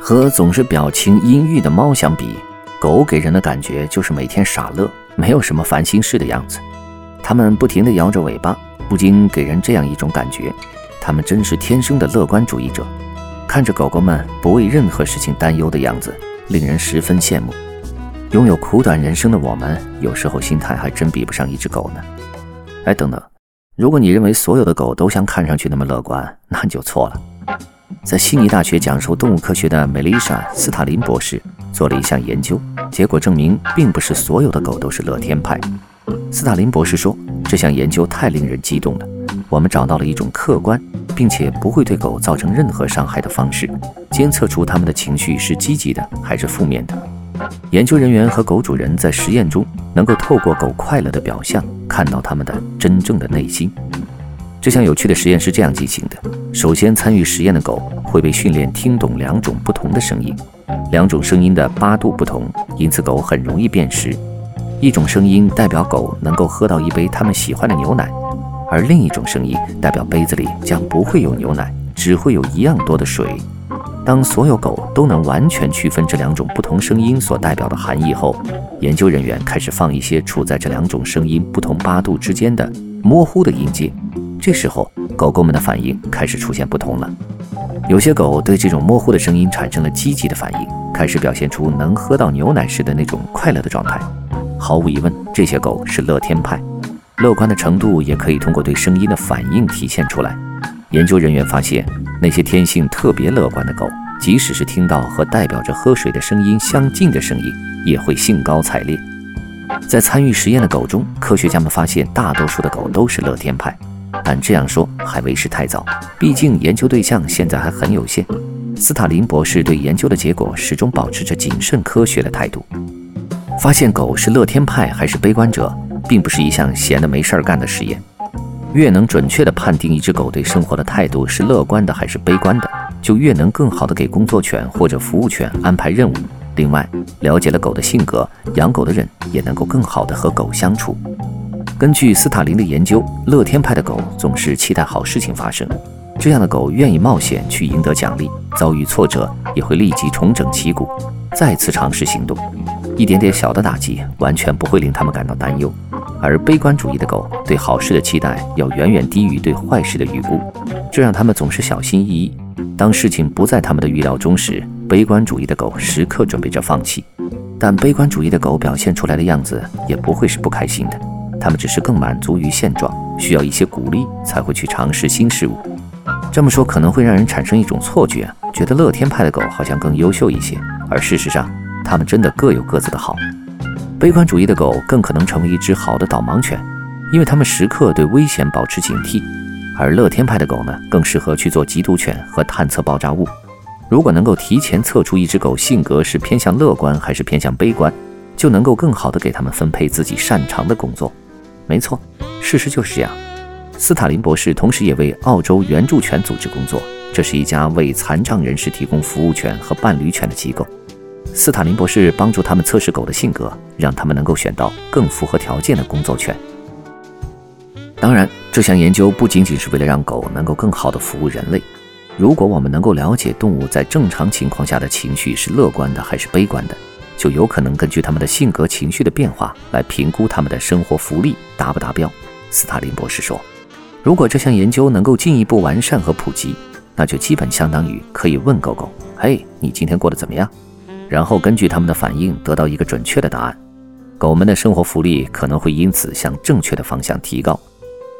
和总是表情阴郁的猫相比，狗给人的感觉就是每天傻乐，没有什么烦心事的样子。它们不停地摇着尾巴，不禁给人这样一种感觉：它们真是天生的乐观主义者。看着狗狗们不为任何事情担忧的样子，令人十分羡慕。拥有苦短人生的我们，有时候心态还真比不上一只狗呢。哎，等等，如果你认为所有的狗都像看上去那么乐观，那你就错了。在悉尼大学讲授动物科学的梅丽莎·斯塔林博士做了一项研究，结果证明，并不是所有的狗都是乐天派。斯塔林博士说，这项研究太令人激动了。我们找到了一种客观，并且不会对狗造成任何伤害的方式，监测出它们的情绪是积极的还是负面的。研究人员和狗主人在实验中能够透过狗快乐的表象，看到它们的真正的内心。这项有趣的实验是这样进行的：首先，参与实验的狗会被训练听懂两种不同的声音，两种声音的八度不同，因此狗很容易辨识。一种声音代表狗能够喝到一杯他们喜欢的牛奶，而另一种声音代表杯子里将不会有牛奶，只会有一样多的水。当所有狗都能完全区分这两种不同声音所代表的含义后，研究人员开始放一些处在这两种声音不同八度之间的模糊的音阶。这时候，狗狗们的反应开始出现不同了。有些狗对这种模糊的声音产生了积极的反应，开始表现出能喝到牛奶时的那种快乐的状态。毫无疑问，这些狗是乐天派。乐观的程度也可以通过对声音的反应体现出来。研究人员发现，那些天性特别乐观的狗，即使是听到和代表着喝水的声音相近的声音，也会兴高采烈。在参与实验的狗中，科学家们发现，大多数的狗都是乐天派。但这样说还为时太早，毕竟研究对象现在还很有限。斯塔林博士对研究的结果始终保持着谨慎科学的态度。发现狗是乐天派还是悲观者，并不是一项闲的没事儿干的实验。越能准确地判定一只狗对生活的态度是乐观的还是悲观的，就越能更好地给工作犬或者服务犬安排任务。另外，了解了狗的性格，养狗的人也能够更好地和狗相处。根据斯塔林的研究，乐天派的狗总是期待好事情发生，这样的狗愿意冒险去赢得奖励，遭遇挫折也会立即重整旗鼓，再次尝试行动。一点点小的打击完全不会令他们感到担忧。而悲观主义的狗对好事的期待要远远低于对坏事的预估，这让他们总是小心翼翼。当事情不在他们的预料中时，悲观主义的狗时刻准备着放弃。但悲观主义的狗表现出来的样子也不会是不开心的。他们只是更满足于现状，需要一些鼓励才会去尝试新事物。这么说可能会让人产生一种错觉，觉得乐天派的狗好像更优秀一些。而事实上，它们真的各有各自的好。悲观主义的狗更可能成为一只好的导盲犬，因为它们时刻对危险保持警惕。而乐天派的狗呢，更适合去做缉毒犬和探测爆炸物。如果能够提前测出一只狗性格是偏向乐观还是偏向悲观，就能够更好地给它们分配自己擅长的工作。没错，事实就是这样。斯塔林博士同时也为澳洲援助犬组织工作，这是一家为残障人士提供服务犬和伴侣犬的机构。斯塔林博士帮助他们测试狗的性格，让他们能够选到更符合条件的工作犬。当然，这项研究不仅仅是为了让狗能够更好地服务人类。如果我们能够了解动物在正常情况下的情绪是乐观的还是悲观的，就有可能根据他们的性格、情绪的变化来评估他们的生活福利达不达标。斯塔林博士说：“如果这项研究能够进一步完善和普及，那就基本相当于可以问狗狗：‘嘿，你今天过得怎么样？’然后根据他们的反应得到一个准确的答案。狗们的生活福利可能会因此向正确的方向提高。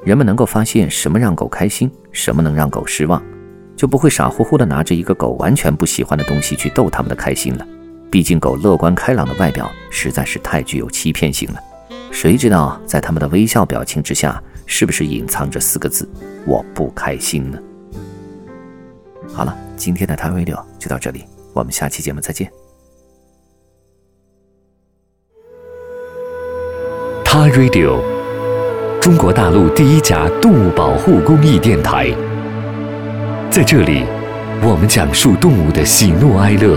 人们能够发现什么让狗开心，什么能让狗失望，就不会傻乎乎地拿着一个狗完全不喜欢的东西去逗它们的开心了。”毕竟，狗乐观开朗的外表实在是太具有欺骗性了。谁知道，在他们的微笑表情之下，是不是隐藏着四个字“我不开心”呢？好了，今天的 t i Radio 就到这里，我们下期节目再见。他 Radio，中国大陆第一家动物保护公益电台。在这里，我们讲述动物的喜怒哀乐，